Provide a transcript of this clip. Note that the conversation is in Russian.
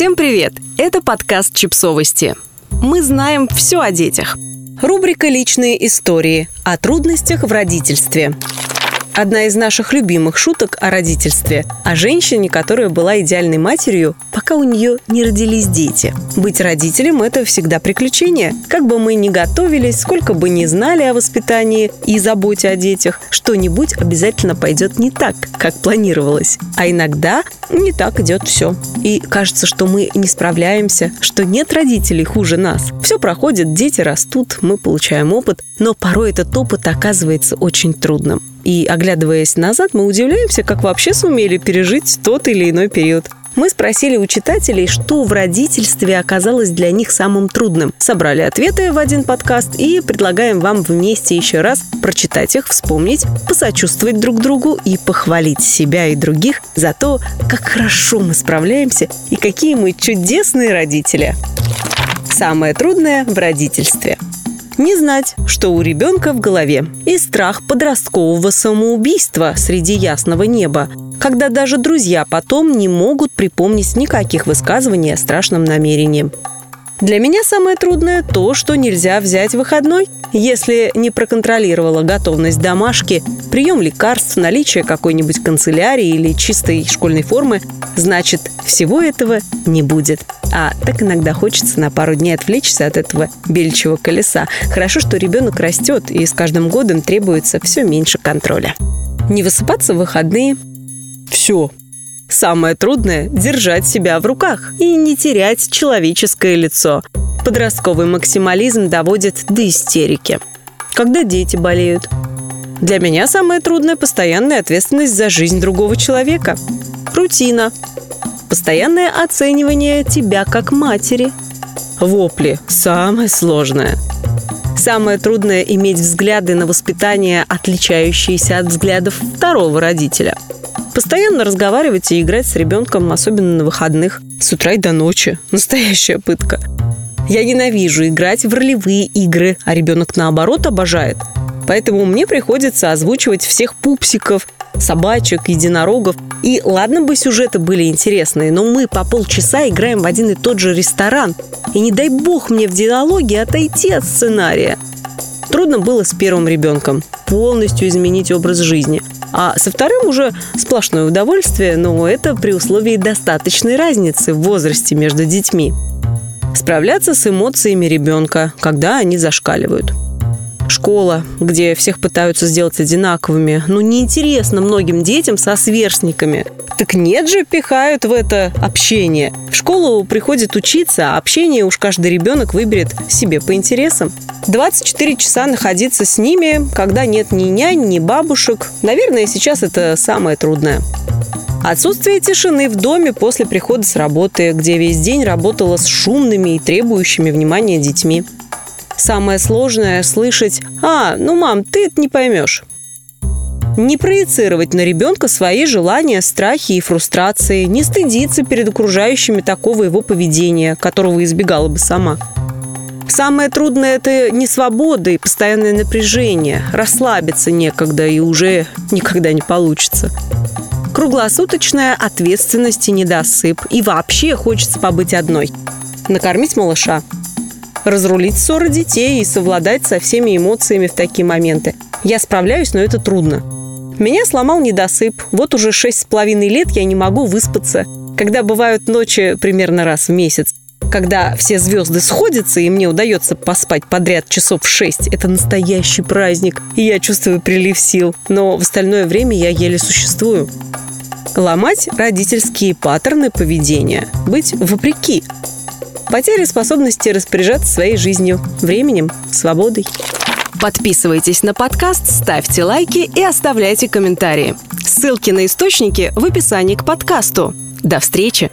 Всем привет! Это подкаст «Чипсовости». Мы знаем все о детях. Рубрика «Личные истории» о трудностях в родительстве – Одна из наших любимых шуток о родительстве. О женщине, которая была идеальной матерью, пока у нее не родились дети. Быть родителем – это всегда приключение. Как бы мы ни готовились, сколько бы ни знали о воспитании и заботе о детях, что-нибудь обязательно пойдет не так, как планировалось. А иногда не так идет все. И кажется, что мы не справляемся, что нет родителей хуже нас. Все проходит, дети растут, мы получаем опыт, но порой этот опыт оказывается очень трудным. И, оглядываясь назад, мы удивляемся, как вообще сумели пережить тот или иной период. Мы спросили у читателей, что в родительстве оказалось для них самым трудным. Собрали ответы в один подкаст и предлагаем вам вместе еще раз прочитать их, вспомнить, посочувствовать друг другу и похвалить себя и других за то, как хорошо мы справляемся и какие мы чудесные родители. Самое трудное в родительстве – не знать, что у ребенка в голове, и страх подросткового самоубийства среди ясного неба, когда даже друзья потом не могут припомнить никаких высказываний о страшном намерении. Для меня самое трудное то, что нельзя взять выходной. Если не проконтролировала готовность домашки, прием лекарств, наличие какой-нибудь канцелярии или чистой школьной формы, значит, всего этого не будет. А так иногда хочется на пару дней отвлечься от этого бельчего колеса. Хорошо, что ребенок растет, и с каждым годом требуется все меньше контроля. Не высыпаться в выходные. Все, Самое трудное – держать себя в руках и не терять человеческое лицо. Подростковый максимализм доводит до истерики. Когда дети болеют. Для меня самое трудное – постоянная ответственность за жизнь другого человека. Рутина. Постоянное оценивание тебя как матери. Вопли – самое сложное. Самое трудное – иметь взгляды на воспитание, отличающиеся от взглядов второго родителя – Постоянно разговаривать и играть с ребенком, особенно на выходных, с утра и до ночи. Настоящая пытка. Я ненавижу играть в ролевые игры, а ребенок наоборот обожает. Поэтому мне приходится озвучивать всех пупсиков, собачек, единорогов. И ладно бы сюжеты были интересные, но мы по полчаса играем в один и тот же ресторан. И не дай бог мне в диалоге отойти от сценария. Трудно было с первым ребенком полностью изменить образ жизни – а со вторым уже сплошное удовольствие, но это при условии достаточной разницы в возрасте между детьми. Справляться с эмоциями ребенка, когда они зашкаливают. Школа, где всех пытаются сделать одинаковыми. Ну, неинтересно многим детям со сверстниками. Так нет же, пихают в это общение. В школу приходит учиться, а общение уж каждый ребенок выберет себе по интересам. 24 часа находиться с ними, когда нет ни нянь, ни бабушек. Наверное, сейчас это самое трудное. Отсутствие тишины в доме после прихода с работы, где весь день работала с шумными и требующими внимания детьми. Самое сложное – слышать «А, ну, мам, ты это не поймешь». Не проецировать на ребенка свои желания, страхи и фрустрации, не стыдиться перед окружающими такого его поведения, которого избегала бы сама – Самое трудное – это не свобода и постоянное напряжение. Расслабиться некогда и уже никогда не получится. Круглосуточная ответственность и недосып. И вообще хочется побыть одной. Накормить малыша. Разрулить ссоры детей и совладать со всеми эмоциями в такие моменты. Я справляюсь, но это трудно. Меня сломал недосып. Вот уже шесть с половиной лет я не могу выспаться. Когда бывают ночи примерно раз в месяц когда все звезды сходятся, и мне удается поспать подряд часов шесть, это настоящий праздник, и я чувствую прилив сил. Но в остальное время я еле существую. Ломать родительские паттерны поведения. Быть вопреки. Потеря способности распоряжаться своей жизнью, временем, свободой. Подписывайтесь на подкаст, ставьте лайки и оставляйте комментарии. Ссылки на источники в описании к подкасту. До встречи!